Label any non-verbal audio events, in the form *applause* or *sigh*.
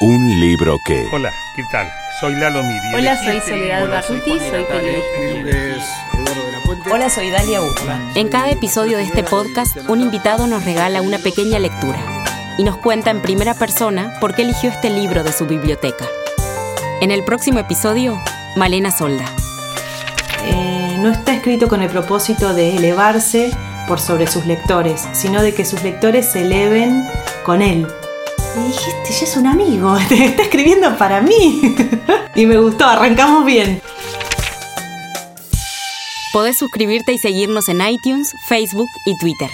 Un libro que... Hola, ¿qué tal? Soy Lalo Miri. Hola, soy Soledad Barruti, soy periodista. Hola, soy Dalia Ucma. En cada episodio de este podcast, un invitado nos regala una pequeña lectura y nos cuenta en primera persona por qué eligió este libro de su biblioteca. En el próximo episodio, Malena Solda. Eh, no está escrito con el propósito de elevarse por sobre sus lectores, sino de que sus lectores se eleven con él. Y dije, este ya es un amigo, *laughs* está escribiendo para mí. *laughs* y me gustó, arrancamos bien. Podés suscribirte y seguirnos en iTunes, Facebook y Twitter.